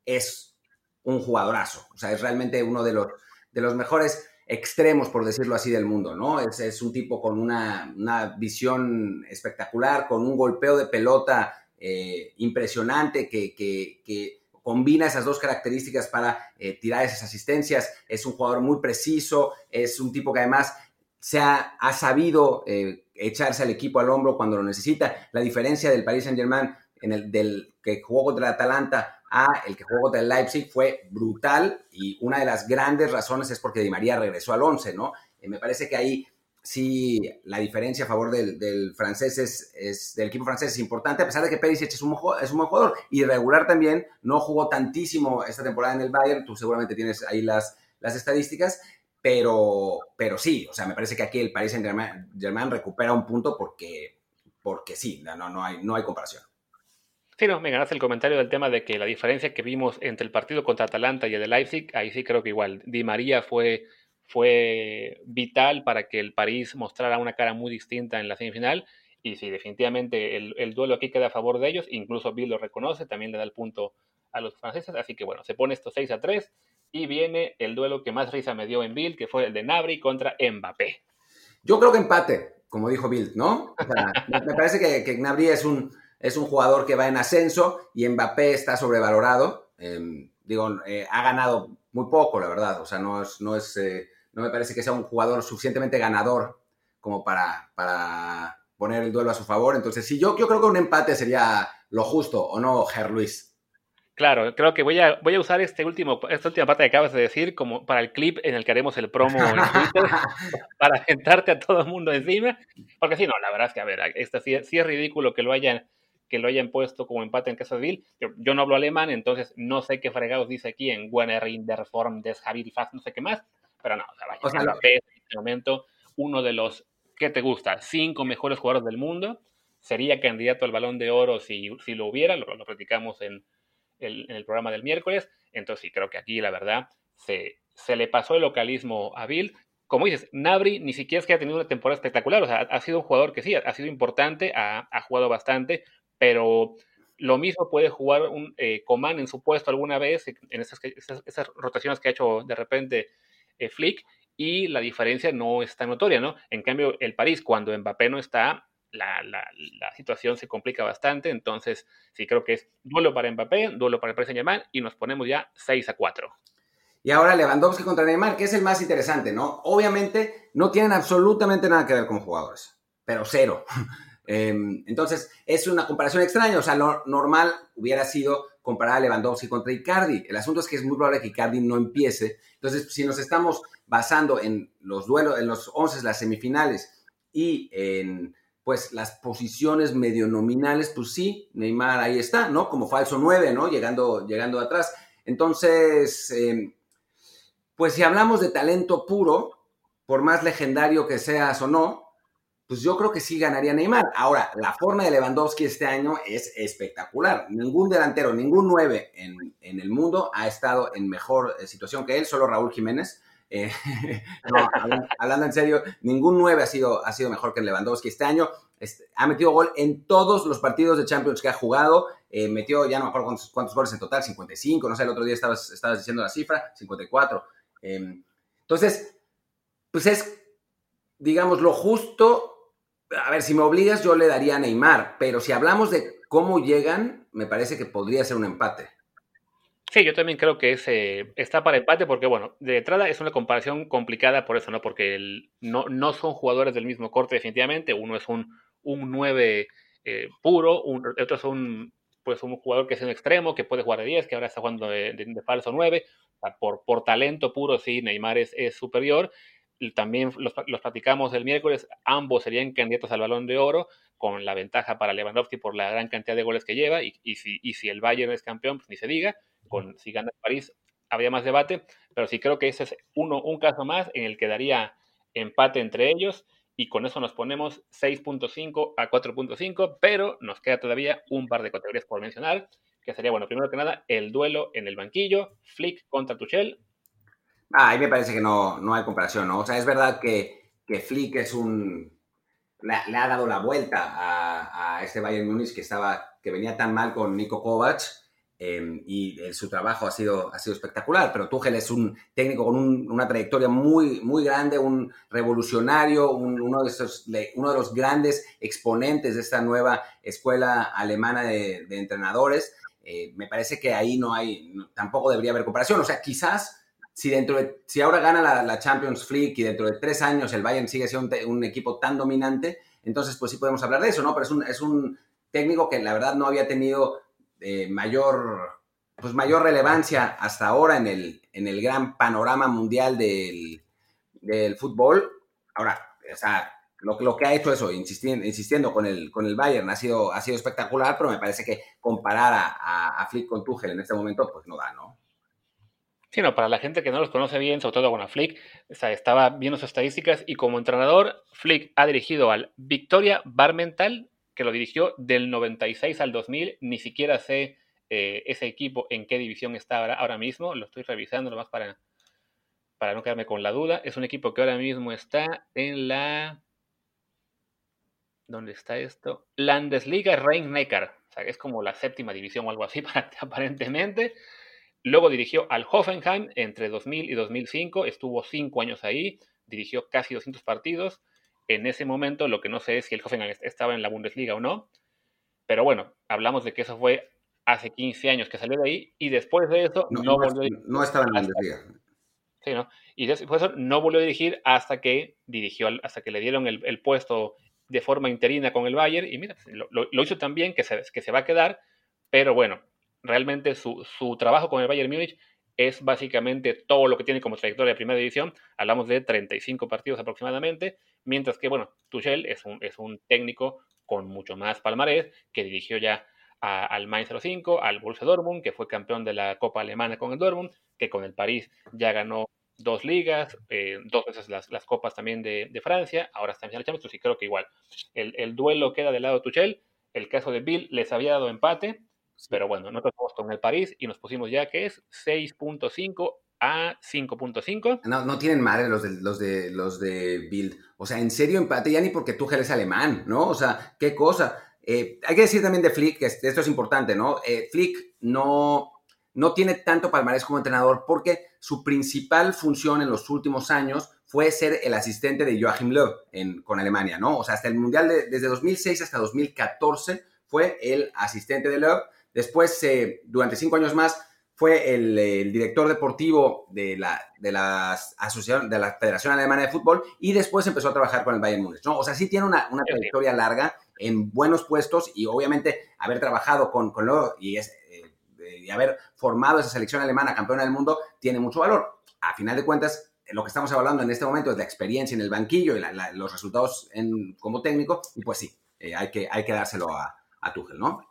es un jugadorazo, o sea, es realmente uno de los, de los mejores extremos, por decirlo así, del mundo, ¿no? Es, es un tipo con una, visión espectacular, con un golpeo de pelota eh, impresionante que, combina esas dos características para eh, tirar esas asistencias. Es un jugador muy preciso, es un tipo que además se ha, sabido eh, echarse al equipo al hombro cuando lo necesita. La diferencia del Paris Saint-Germain en el del que jugó contra el Atalanta a el que jugó contra el Leipzig fue brutal y una de las grandes razones es porque Di María regresó al 11, ¿no? Eh, me parece que ahí sí la diferencia a favor del, francés es, del equipo francés es importante, a pesar de que Perisic es un, es un buen jugador y regular también, no jugó tantísimo esta temporada en el Bayern, tú seguramente tienes ahí las, las estadísticas, pero, pero sí, o sea, me parece que aquí el Paris Saint-Germain recupera un punto porque, porque sí, no, no, hay, no hay comparación. Sí, no, me ganaste el comentario del tema de que la diferencia que vimos entre el partido contra Atalanta y el de Leipzig, ahí sí creo que igual. Di María fue, fue vital para que el París mostrara una cara muy distinta en la semifinal. Y sí, definitivamente el, duelo aquí queda a favor de ellos. Incluso Bill lo reconoce, también le da el punto a los franceses. Así que bueno, se pone esto 6 a 3. Y viene el duelo que más risa me dio en Bill, que fue el de Nabri contra Mbappé. Yo creo que empate, como dijo Bill, ¿no? me parece que, que Gnabry es un es un jugador que va en ascenso y Mbappé está sobrevalorado. Em, digo, eh, ha ganado muy poco, la verdad. O sea, no es, no es, eh, no me parece que sea un jugador suficientemente ganador como para, para poner el duelo a su favor. Entonces, sí, yo, yo creo que un empate sería lo justo, ¿o no, Ger Luis? Claro, creo que voy a, voy a usar este último, esta última parte que acabas de decir como para el clip en el que haremos el promo en Twitter, para sentarte a todo el mundo encima. Porque si no, la verdad es que, a ver, esto sí, sí es ridículo que lo hayan que lo hayan puesto como empate en caso de Bill. Yo, no hablo alemán, entonces no sé qué fregados dice aquí en Werner in der Form des Fast, no sé qué más, pero no, o sea, vaya, en este momento uno de los, ¿qué te gusta? Cinco mejores jugadores del mundo, sería candidato al balón de oro si, si lo hubiera, lo, lo platicamos en el, en el, programa del miércoles, entonces sí, creo que aquí la verdad se, se le pasó el localismo a Bill, como dices, Nabri ni siquiera es que haya tenido una temporada espectacular, o sea, ha sido un jugador que sí, ha sido importante, ha, ha jugado bastante, pero lo mismo puede jugar un eh, Coman en su puesto alguna vez, en esas, esas, rotaciones que ha hecho de repente eh, Flick, y la diferencia no es tan notoria, ¿no? En cambio, el París, cuando Mbappé no está, la, la, situación se complica bastante. Entonces, sí creo que es duelo para Mbappé, duelo para el Paris Saint-Germain y nos ponemos ya 6 a 4. Y ahora Lewandowski contra Neymar, que es el más interesante, ¿no? Obviamente no tienen absolutamente nada que ver como jugadores, pero cero. Em, entonces, es una comparación extraña. O sea, lo normal hubiera sido comparar a Lewandowski contra Icardi. El asunto es que es muy probable que Icardi no empiece. Entonces, si nos estamos basando en los duelos, en los 11, las semifinales y en pues las posiciones medio nominales, pues sí, Neymar ahí está, ¿no? Como falso 9, ¿no? Llegando, llegando atrás. Entonces, em, pues si hablamos de talento puro, por más legendario que seas o no, pues yo creo que sí ganaría Neymar. Ahora, la forma de Lewandowski este año es espectacular. Ningún delantero, ningún 9 en, en el mundo ha estado en mejor eh, situación que él, solo Raúl Jiménez. Eh, no, hablando, en serio, ningún 9 ha sido, ha sido mejor que Lewandowski este año. Este, ha metido gol en todos los partidos de Champions que ha jugado. Eh, metió, ya no me acuerdo cuántos, goles en total, 55, no sé, el otro día estabas, estabas diciendo la cifra, 54. Em, entonces, pues es, digamos, lo justo. A ver, si me obligas, yo le daría a Neymar, pero si hablamos de cómo llegan, me parece que podría ser un empate. Sí, yo también creo que ese está para empate porque, bueno, de entrada es una comparación complicada por eso, ¿no? Porque no, no son jugadores del mismo corte definitivamente. Uno es un, un 9 eh, puro, otro es un, pues, un jugador que es un extremo, que puede jugar de 10, que ahora está jugando de, de, falso 9. por, por talento puro, sí, Neymar es, es superior. También los, los platicamos el miércoles, ambos serían candidatos al balón de oro, con la ventaja para Lewandowski por la gran cantidad de goles que lleva, y, y, si, y si el Bayern es campeón, pues ni se diga con si gana París habría más debate, pero sí creo que ese es uno, un caso más en el que daría empate entre ellos y con eso nos ponemos 6.5 a 4.5, pero nos queda todavía un par de categorías por mencionar, que sería, bueno, primero que nada, el duelo en el banquillo, Flick contra Tuchel. Ah, ahí me parece que no, no hay comparación, ¿no? O sea, es verdad que, que Flick es un... Le, ha dado la vuelta a, a este Bayern Múnich que, estaba, que venía tan mal con Nico Kovac, Em, y su trabajo ha sido, ha sido espectacular, pero Tuchel es un técnico con una trayectoria muy, muy grande, un revolucionario, uno, de esos, uno de los grandes exponentes de esta nueva escuela alemana de, entrenadores. Eh, me parece que ahí no hay, tampoco debería haber comparación. O sea, quizás si dentro de, si ahora gana la, Champions League y dentro de tres años el Bayern sigue siendo un, equipo tan dominante, entonces pues sí podemos hablar de eso, ¿no? Pero es un, es un técnico que la verdad no había tenido mayor, pues mayor relevancia hasta ahora en el, en el gran panorama mundial del, del fútbol. Ahora, o sea, lo, lo que ha hecho eso, insistiendo, insistiendo con, el, con el Bayern, ha sido, ha sido espectacular, pero me parece que comparar a, a, Flick con Tuchel en este momento, pues no da, ¿no? Sí, no, para la gente que no los conoce bien, sobre todo con a Flick, o sea, estaba viendo sus estadísticas y como entrenador, Flick ha dirigido al Victoria Barmental que lo dirigió del 96 al 2000. Ni siquiera sé eh, ese equipo en qué división está ahora, ahora mismo. Lo estoy revisando nomás para, para no quedarme con la duda. Es un equipo que ahora mismo está en la... ¿Dónde está esto? Landesliga Rhein-Neckar. O sea, es como la séptima división o algo así, aparentemente. Luego dirigió al Hoffenheim entre 2000 y 2005. Estuvo cinco años ahí. Dirigió casi 200 partidos en ese momento, lo que no sé es si el Hoffenheim estaba en la Bundesliga o no, pero bueno, hablamos de que eso fue hace 15 años que salió de ahí y después de eso no, volvió a dirigir. No estaba en la Bundesliga. Sí, ¿no? Y después de eso no volvió a dirigir hasta que dirigió, hasta que le dieron el, puesto de forma interina con el Bayern y mira, lo, lo, hizo tan bien que se, que se va a quedar, pero bueno, realmente su, su trabajo con el Bayern Múnich es básicamente todo lo que tiene como trayectoria de primera división. Hablamos de 35 partidos aproximadamente, mientras que, bueno, Tuchel es un, es un técnico con mucho más palmarés, que dirigió ya al Mainz 05, al Borussia Dortmund, que fue campeón de la Copa Alemana con el Dortmund, que con el París ya ganó dos ligas, eh, dos veces las, las copas también de, de, Francia, ahora está en la Champions, y creo que igual. El, el, duelo queda del lado de Tuchel, el caso de Bill les había dado empate, pero bueno, nosotros estamos con el París y nos pusimos ya que es 6.5 a 5.5. No, no tienen madre los de, los de los de Bild. O sea, en serio empate ya ni porque Tuchel es alemán, ¿no? O sea, qué cosa. Eh, hay que decir también de Flick, que esto es importante, ¿no? Eh, Flick no, no tiene tanto palmarés como entrenador porque su principal función en los últimos años fue ser el asistente de Joachim Löw con Alemania, ¿no? O sea, hasta el Mundial de, desde 2006 hasta 2014 fue el asistente de Löw. Después, eh, durante cinco años más, fue el, director deportivo de la, de, asociación, de la Federación Alemana de Fútbol y después empezó a trabajar con el Bayern Múnich, ¿no? O sea, sí tiene una, una trayectoria larga en buenos puestos y obviamente haber trabajado con, con Löw y es, y haber formado esa selección alemana campeona del mundo tiene mucho valor. A final de cuentas, lo que estamos hablando en este momento es la experiencia en el banquillo y los resultados en, como técnico, y pues sí, eh, hay, que, hay que dárselo a, a Tuchel, ¿no?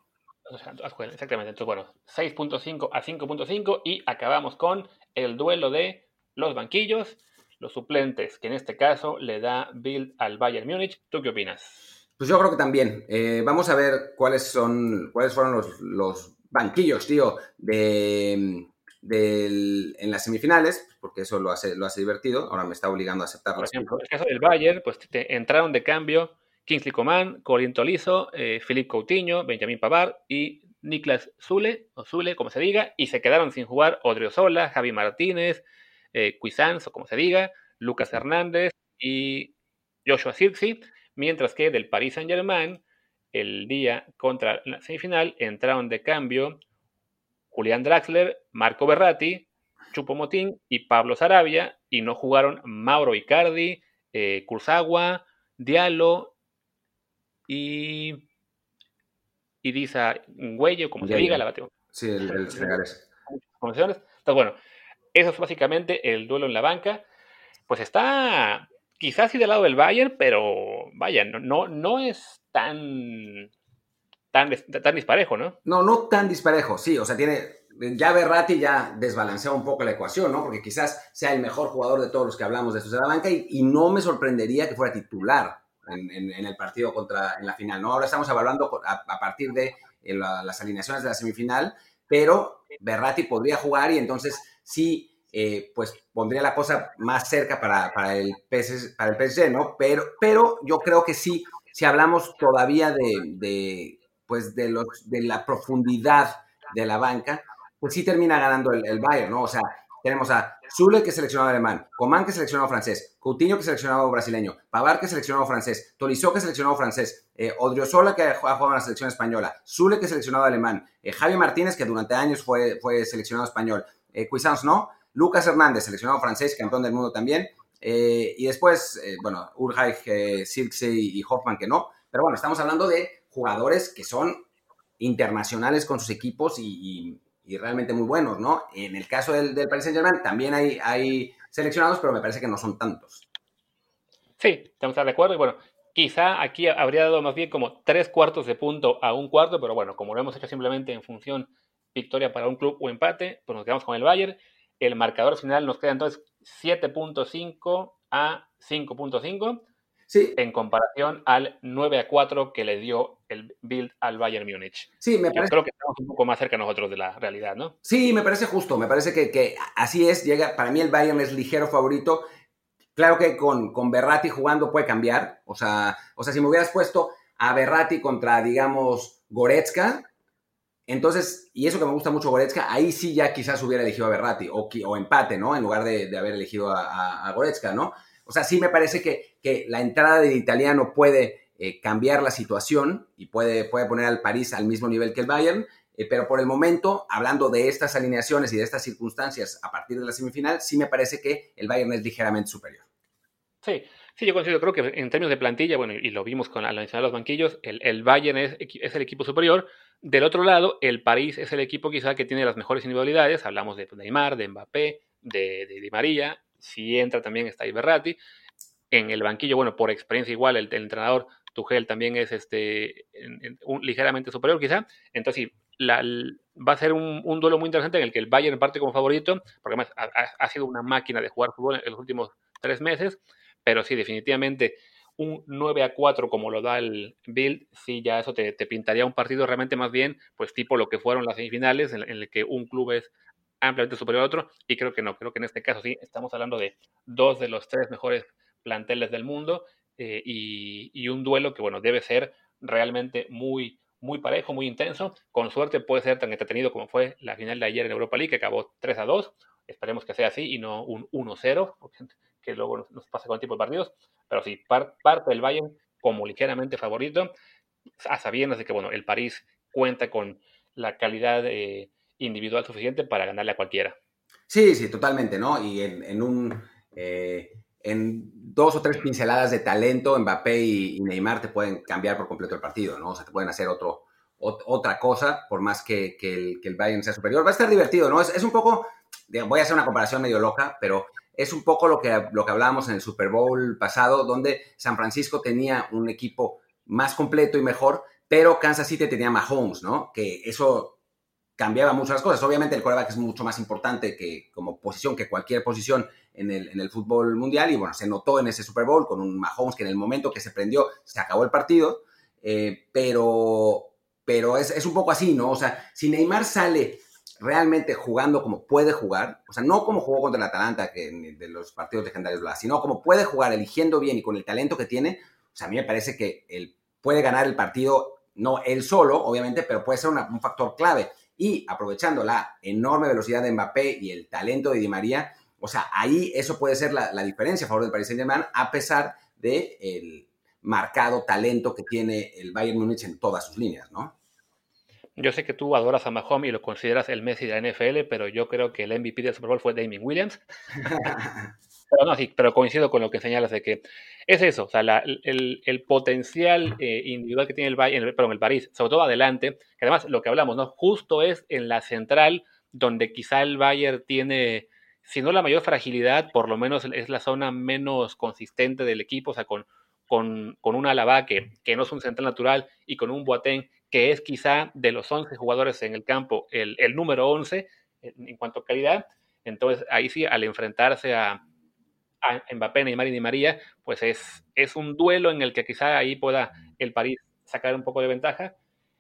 Exactamente. Entonces, bueno, 6.5 a 5.5 y acabamos con el duelo de los banquillos, los suplentes, que en este caso le da Bill al Bayern Múnich. ¿Tú qué opinas? Pues yo creo que también. Eh, vamos a ver cuáles son, cuáles fueron los, los banquillos, tío, de, en las semifinales, porque eso lo hace, lo hace divertido. Ahora me está obligando a aceptarlo. Por ejemplo, en el caso del Bayern, pues entraron de cambio Kingsley Coman, Colin Tolizo, eh, Philippe Coutinho, Benjamin Pavard y Niklas Zule, o Zule, como se diga, y se quedaron sin jugar Odriozola, Javi Martínez, eh, o como se diga, Lucas Hernández y Joshua Sirksi, mientras que del Paris Saint-Germain el día contra la semifinal entraron de cambio Julián Draxler, Marco Berratti, Chupo Motín y Pablo Sarabia, y no jugaron Mauro Icardi, eh, Kurzawa, Diallo y Idisa Güello, como se diga, la bateo. Sí, el, el Entonces, bueno, eso es básicamente el duelo en la banca. Pues está quizás sí del lado del Bayern, pero vaya, no, no es tan, tan, tan disparejo, ¿no? No, no tan disparejo, sí, o sea, tiene, ya Berratti ya desbalancea un poco la ecuación, ¿no? Porque quizás sea el mejor jugador de todos los que hablamos de estos de la banca y, no me sorprendería que fuera titular en, el partido contra, en la final, ¿no? Ahora estamos hablando a, partir de eh, las alineaciones de la semifinal, pero Berratti podría jugar y entonces sí eh, pues pondría la cosa más cerca para, para, el, PSG, para el PSG, ¿no? Pero, pero yo creo que sí, si hablamos todavía de, pues de, los, de la profundidad de la banca, pues sí termina ganando el, Bayern, ¿no? O sea, tenemos a Zule, que es seleccionado alemán, Coman, que es seleccionado francés, Coutinho, que es seleccionado brasileño, Pavar, que es seleccionado francés, Tolisso, que es seleccionado francés, eh, Odriozola, que ha jugado en la selección española, Zule, que es seleccionado alemán, eh, Javi Martínez, que durante años fue, fue seleccionado español, eh, Cuisance, ¿no? Lucas Hernández, seleccionado francés, campeón del mundo también. Eh, y después, eh, bueno, Urhaig, eh, y Hoffman que no. Pero bueno, estamos hablando de jugadores que son internacionales con sus equipos y, realmente muy buenos, ¿no? En el caso del, del Paris Saint-Germain también hay, hay seleccionados, pero me parece que no son tantos. Sí, estamos de acuerdo. Y bueno, quizá aquí habría dado más bien como tres cuartos de punto a un cuarto, pero bueno, como lo hemos hecho simplemente en función victoria para un club o empate, pues nos quedamos con el Bayern. El marcador final nos queda entonces 7.5 a 5.5. Sí. En comparación al 9 a 4 que le dio el build al Bayern Múnich. Sí, me parece. creo que estamos un poco más cerca nosotros de la realidad, ¿no? Sí, me parece justo. Me parece que, así es. Llega, para mí el Bayern es ligero favorito. Claro que con, con Berratti jugando puede cambiar. O sea, o sea, si me hubieras puesto a Berratti contra, digamos, Goretzka, entonces, y eso que me gusta mucho Goretzka, ahí sí ya quizás hubiera elegido a Berratti o, o empate, ¿no? En lugar de, haber elegido a, Goretzka, ¿no? O sea, sí me parece que, la entrada del italiano puede eh, cambiar la situación y puede, puede poner al París al mismo nivel que el Bayern, eh, pero por el momento, hablando de estas alineaciones y de estas circunstancias a partir de la semifinal, sí me parece que el Bayern es ligeramente superior. Sí, sí, yo considero, creo que en términos de plantilla, bueno, y lo vimos con la de los banquillos, el, el Bayern es, es el equipo superior, del otro lado, el París es el equipo quizá que tiene las mejores individualidades. Hablamos de Neymar, de Mbappé, de, Di María. Si entra también está Iberrati. En el banquillo, bueno, por experiencia igual, el, entrenador Tuchel también es este, ligeramente superior quizá. Entonces, va a ser un, duelo muy interesante en el que el Bayern parte como favorito, porque además ha, sido una máquina de jugar fútbol en los últimos tres meses. Pero sí, definitivamente un 9 a 4 como lo da el Bill, sí, ya eso te, pintaría un partido realmente más bien, pues tipo lo que fueron las semifinales, en, el que un club es ampliamente superior a otro, y creo que no, creo que en este caso sí, estamos hablando de dos de los tres mejores planteles del mundo, eh, y, un duelo que, bueno, debe ser realmente muy, muy parejo, muy intenso. Con suerte puede ser tan entretenido como fue la final de ayer en Europa League, que acabó 3 a 2. Esperemos que sea así y no un 1-0, que luego nos, pasa con el tipo de partidos. Pero sí, parte del Bayern como ligeramente favorito, a sabiendas de que bueno, el París cuenta con la calidad eh, individual suficiente para ganarle a cualquiera. Sí, sí, totalmente, ¿no? Y en, un eh, en dos o tres pinceladas de talento, Mbappé y, Neymar te pueden cambiar por completo el partido, ¿no? O sea, te pueden hacer otra cosa, por más que, el, que, Bayern sea superior. Va a estar divertido, ¿no? Es, un poco, voy a hacer una comparación medio loca, pero es un poco lo que, lo que hablábamos en el Super Bowl pasado, donde San Francisco tenía un equipo más completo y mejor, pero Kansas City tenía Mahomes, ¿no? Que eso cambiaba mucho las cosas. Obviamente el quarterback es mucho más importante que como posición que cualquier posición en el, en el, fútbol mundial y bueno, se notó en ese Super Bowl con un Mahomes que en el momento que se prendió se acabó el partido, eh, pero, pero es, es, un poco así, ¿no? O sea, si Neymar sale realmente jugando como puede jugar, o sea, no como jugó contra el Atalanta que, de los partidos legendarios, sino como puede jugar eligiendo bien y con el talento que tiene, o sea, a mí me parece que él puede ganar el partido, no él solo, obviamente, pero puede ser un factor clave y aprovechando la enorme velocidad de Mbappé y el talento de Di María, o sea, ahí eso puede ser la, diferencia a favor del Paris Saint-Germain, a pesar del el marcado talento que tiene el Bayern Múnich en todas sus líneas, ¿no? Yo sé que tú adoras a Mahomes y lo consideras el Messi de la NFL, pero yo creo que el MVP del Super Bowl fue Damien Williams. Pero no, sí, pero coincido con lo que señalas de que es eso, o sea, el, potencial eh, individual que tiene el, Bayern, perdón, el París, sobre todo adelante, que además lo que hablamos, ¿no? Justo es en la central donde quizá el Bayern tiene, si no la mayor fragilidad, por lo menos es la zona menos consistente del equipo, o sea, con, con, con un Alaba que, que no es un central natural y con un Boateng que es quizá de los 11 jugadores en el campo el, el número 11 en, en cuanto a calidad. Entonces, ahí sí, al enfrentarse a, a Mbappé, Neymar y Di María, pues es, es un duelo en el que quizá ahí pueda el París sacar un poco de ventaja.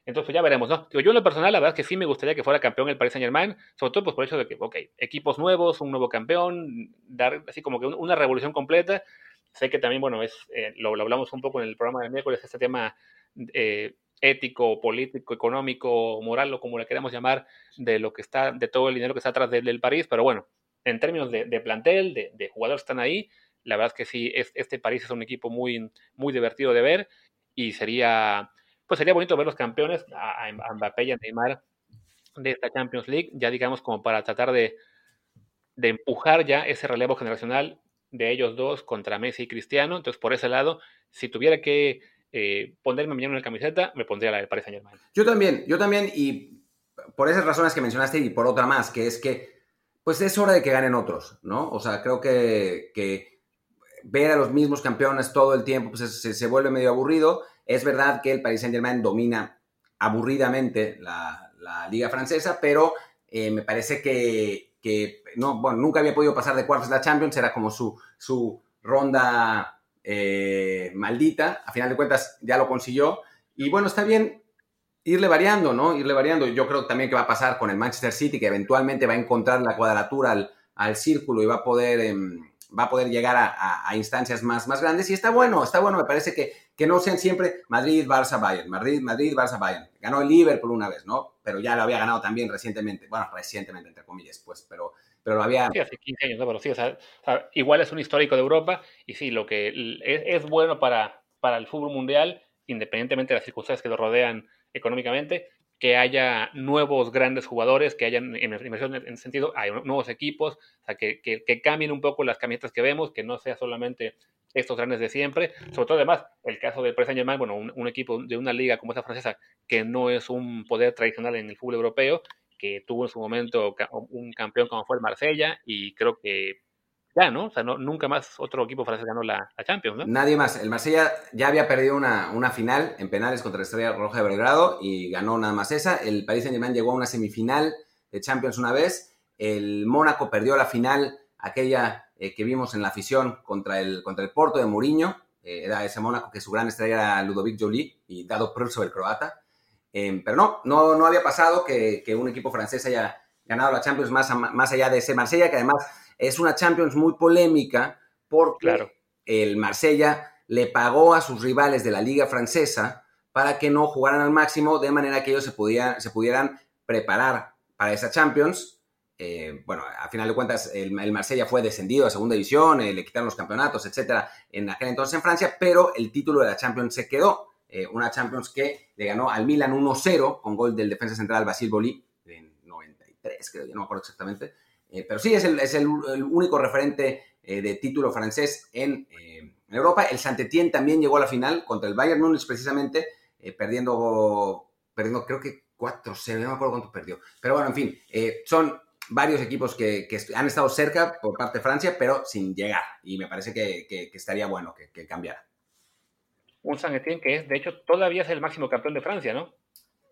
Entonces ya veremos, ¿no? Yo en lo personal, la verdad es que sí me gustaría que fuera campeón el Paris Saint Germain, sobre todo pues por el hecho de que, ok, equipos nuevos, un nuevo campeón, dar así como que una revolución completa. Sé que también, bueno, es eh, lo, hablamos un poco en el programa de miércoles, este tema eh, ético, político, económico, moral, o como le queramos llamar, de lo que está, de todo el dinero que está atrás del, del París, pero bueno, en términos de, plantel, de, jugadores que están ahí, la verdad es que sí, este París es un equipo muy, muy divertido de ver y sería, pues sería bonito ver los campeones, a, Mbappé y a Neymar de esta Champions League, ya digamos como para tratar de, empujar ya ese relevo generacional de ellos dos contra Messi y Cristiano. Entonces, por ese lado, si tuviera que eh, ponerme mañana una camiseta, me pondría la del Paris Saint Germain. Yo también, yo también, y por esas razones que mencionaste y por otra más, que es que pues es hora de que ganen otros, ¿no? O sea, creo que, ver a los mismos campeones todo el tiempo pues se, vuelve medio aburrido. Es verdad que el Paris Saint-Germain domina aburridamente la, liga francesa, pero eh, me parece que, no, bueno, nunca había podido pasar de cuartos de la Champions, era como su, su ronda eh, maldita. A final de cuentas ya lo consiguió. Y bueno, está bien, irle variando, ¿no? Irle variando. Yo creo también que va a pasar con el Manchester City, que eventualmente va a encontrar la cuadratura al, al círculo y va a poder, em, va a poder llegar a, instancias más, más grandes. Y está bueno, está bueno. Me parece que, que no sean siempre Madrid, Barça, Bayern, Madrid, Madrid, Barça, Bayern. Ganó el Liverpool una vez, ¿no? Pero ya lo había ganado también recientemente. Bueno, recientemente, entre comillas, pues, pero, pero lo había... Sí, hace 15 años, ¿no? Pero o sea, igual es un histórico de Europa y sí, lo que es, es bueno para, para el fútbol mundial, independientemente de las circunstancias que lo rodean económicamente, que haya nuevos grandes jugadores, que hayan inversión en sentido, hay nuevos equipos, que, que, cambien un poco las camisetas que vemos, que no sea solamente estos grandes de siempre. Sobre todo, además, el caso del Paris Saint-Germain, bueno, un, equipo de una liga como esa francesa, que no es un poder tradicional en el fútbol europeo, que tuvo en su momento un campeón como fue el Marsella, y creo que ya, ¿no? O sea, no, nunca más otro equipo francés ganó la, Champions, ¿no? Nadie más. El Marsella ya había perdido una, una, final en penales contra la Estrella Roja de Belgrado y ganó nada más esa. El Paris Saint-Germain llegó a una semifinal de Champions una vez. El Mónaco perdió la final, aquella eh, que vimos en la afición contra el, contra el Porto de Mourinho. Eh, era ese Mónaco que su gran estrella era Ludovic Jolie y Dado Prso, el croata. Eh, pero no, no, no había pasado que, que, un equipo francés haya ganado la Champions más, más allá de ese Marsella, que además es una Champions muy polémica porque el Marsella le pagó a sus rivales de la liga francesa para que no jugaran al máximo, de manera que ellos se, podían, se pudieran preparar para esa Champions. Eh, bueno, a final de cuentas, el, el, Marsella fue descendido a segunda división, eh, le quitaron los campeonatos, etcétera, en aquel entonces en Francia, pero el título de la Champions se quedó. Eh, una Champions que le ganó al Milan 1-0 con gol del defensa central Basil Boli en 93, creo, ya no me acuerdo exactamente. Pero sí, es el, es el, único referente de título francés en, en, Europa. El Saint-Étienne también llegó a la final contra el Bayern Múnich precisamente, perdiendo, perdiendo creo que 4-0, no me acuerdo cuánto perdió. Pero bueno, en fin, eh, son varios equipos que, han estado cerca por parte de Francia, pero sin llegar. Y me parece que, estaría bueno que, cambiara. Un San Etienne que es, de hecho, todavía es el máximo campeón de Francia, ¿no?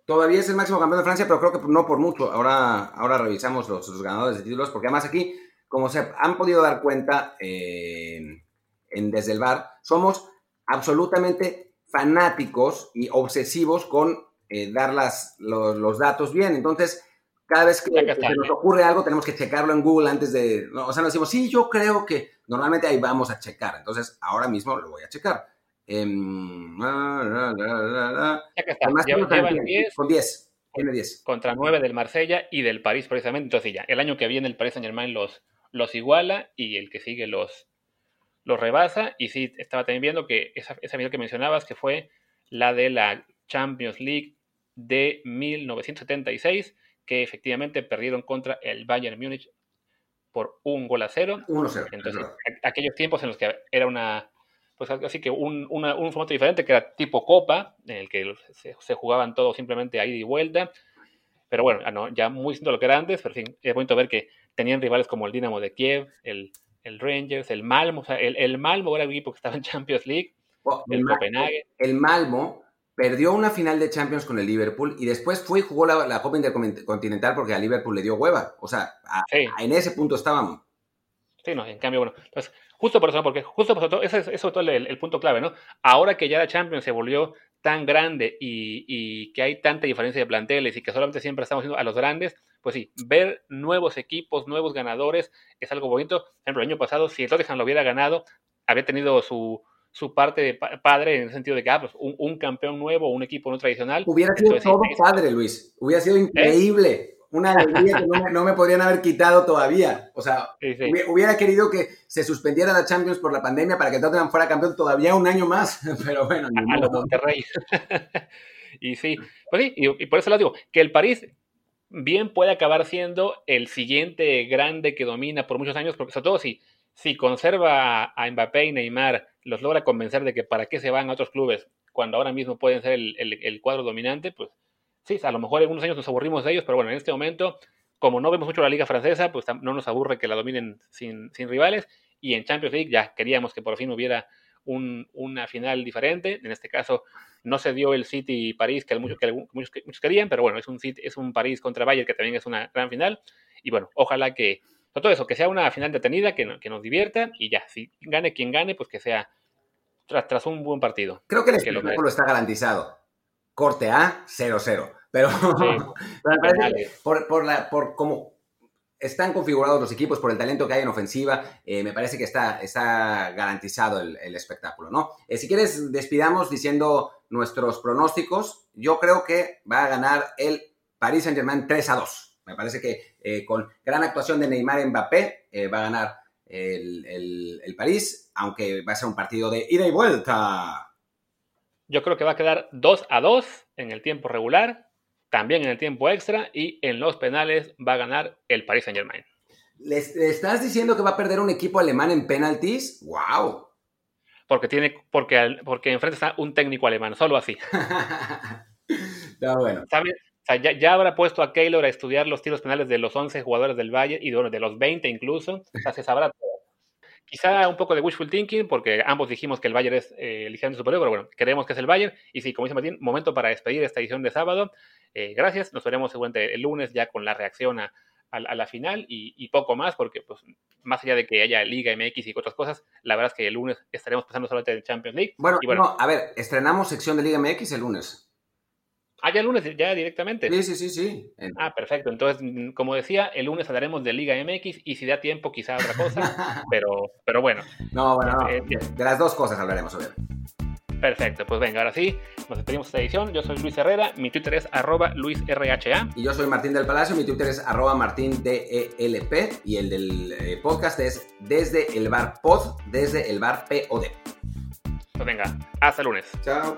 Todavía es el máximo campeón de Francia, pero creo que no por mucho. Ahora, ahora revisamos los, los ganadores de títulos, porque además aquí, como se han podido dar cuenta eh, en Desde el Bar, somos absolutamente fanáticos y obsesivos con eh, dar las, los, los, datos bien. Entonces, cada vez que, que se nos ocurre algo, tenemos que checarlo en Google antes de. No, o sea, nos decimos, sí, yo creo que. Normalmente ahí vamos a checar. Entonces, ahora mismo lo voy a checar. Eh, la, la, la, ya que está. Lleva, llevan 10. Con 10. Tiene 10. Contra 9 del Marsella y del París, precisamente. Entonces, ya, el año que viene el Paris Saint-Germain los, los iguala y el que sigue los, los rebasa. Y sí, estaba también viendo que esa, esa final que mencionabas, que fue la de la Champions League de 1976, que efectivamente perdieron contra el Bayern Múnich por un gol a cero. 1-0. Entonces, aquellos tiempos en los que era una, pues así que un, una, un, formato diferente, que era tipo Copa, en el que se, se jugaban todos simplemente ahí y vuelta. Pero bueno, ah, no, ya muy distinto lo que era antes, pero es bonito ver que tenían rivales como el Dinamo de Kiev, el, el Rangers, el Malmo, o sea, el, el Malmo era el equipo que estaba en Champions League, oh, el, el Copenhague. El Malmo perdió una final de Champions con el Liverpool y después fue y jugó la, la Copa Intercontinental porque a Liverpool le dio hueva. O sea, a, sí. a, en ese punto estábamos. Sí, no, en cambio, bueno, pues justo por eso, porque justo por eso, ese es, es todo el, el, punto clave, ¿no? Ahora que ya la Champions se volvió tan grande y, y, que hay tanta diferencia de planteles y que solamente siempre estamos haciendo a los grandes, pues sí, ver nuevos equipos, nuevos ganadores es algo bonito. Por ejemplo, el año pasado, si el Tottenham lo hubiera ganado, había tenido su, su parte de padre en el sentido de que, ah, pues un, un, campeón nuevo, un equipo no tradicional. Hubiera sido Entonces, todo padre, Luis. Hubiera sido increíble. ¿Eh? Una alegría que no me, no me, podrían haber quitado todavía. O sea, sí, sí. hubiera querido que se suspendiera la Champions por la pandemia para que Tottenham fuera campeón todavía un año más. Pero bueno, a, a los Monterrey. y sí, pues sí, y, y por eso lo digo, que el París bien puede acabar siendo el siguiente grande que domina por muchos años, porque sobre todo si, si conserva a Mbappé y Neymar los logra convencer de que para qué se van a otros clubes cuando ahora mismo pueden ser el, el, el, cuadro dominante, pues sí, a lo mejor en unos años nos aburrimos de ellos, pero bueno, en este momento, como no vemos mucho la liga francesa, pues no nos aburre que la dominen sin, sin rivales, y en Champions League ya queríamos que por fin hubiera un, una final diferente, en este caso no se dio el City y París que, muchos, que muchos, muchos querían, pero bueno, es un, City, es un París contra Bayern que también es una gran final, y bueno, ojalá que todo eso, que sea una final detenida, que, que nos divierta y ya, si gane quien gane, pues que sea tras, tras un buen partido. Creo que el espectáculo que está garantizado. Corte A, 0-0. Pero, sí, por, por, la, por cómo están configurados los equipos, por el talento que hay en ofensiva, eh, me parece que está, está garantizado el, el espectáculo, ¿no? Eh, si quieres, despidamos diciendo nuestros pronósticos. Yo creo que va a ganar el Paris Saint-Germain 3 a 2. Me parece que eh, con gran actuación de Neymar Mbappé eh, va a ganar el, el, el, París, aunque va a ser un partido de ida y vuelta. Yo creo que va a quedar 2 a 2 en el tiempo regular, también en el tiempo extra y en los penales va a ganar el Paris Saint Germain. ¿Le, ¿Le, estás diciendo que va a perder un equipo alemán en penaltis? ¡Wow! Porque, tiene, porque, porque enfrente está un técnico alemán, solo así. Está bueno. ¿Sabes? O sea, ya, ya, habrá puesto a Keylor a estudiar los tiros penales de los 11 jugadores del Valle y bueno, de los 20 incluso. O sea, se sabrá todo. Quizá un poco de wishful thinking, porque ambos dijimos que el Bayern es eh, ligeramente superior, pero bueno, creemos que es el Bayern. Y sí, como dice Martín, momento para despedir esta edición de sábado. Eh, gracias, nos veremos seguramente el lunes ya con la reacción a, a, a la final y, y, poco más, porque pues más allá de que haya Liga MX y otras cosas, la verdad es que el lunes estaremos pasando solamente en Champions League. Bueno, y bueno no, a ver, estrenamos sección de Liga MX el lunes. Ah, ya el lunes, ya directamente. Sí, sí, sí, sí. Ah, perfecto. Entonces, mm, como decía, el lunes hablaremos de Liga MX y si da tiempo, quizá otra cosa. pero, pero bueno. No, bueno, no. Eh, de las dos cosas hablaremos, a ver. Perfecto, pues venga, ahora sí, nos despedimos de esta edición. Yo soy Luis Herrera, mi Twitter es arroba luisrha. Y yo soy Martín del Palacio, mi Twitter es arroba martindelp y el del eh, podcast es desde el bar pod, desde el bar POD. Pues venga, hasta lunes. Chao.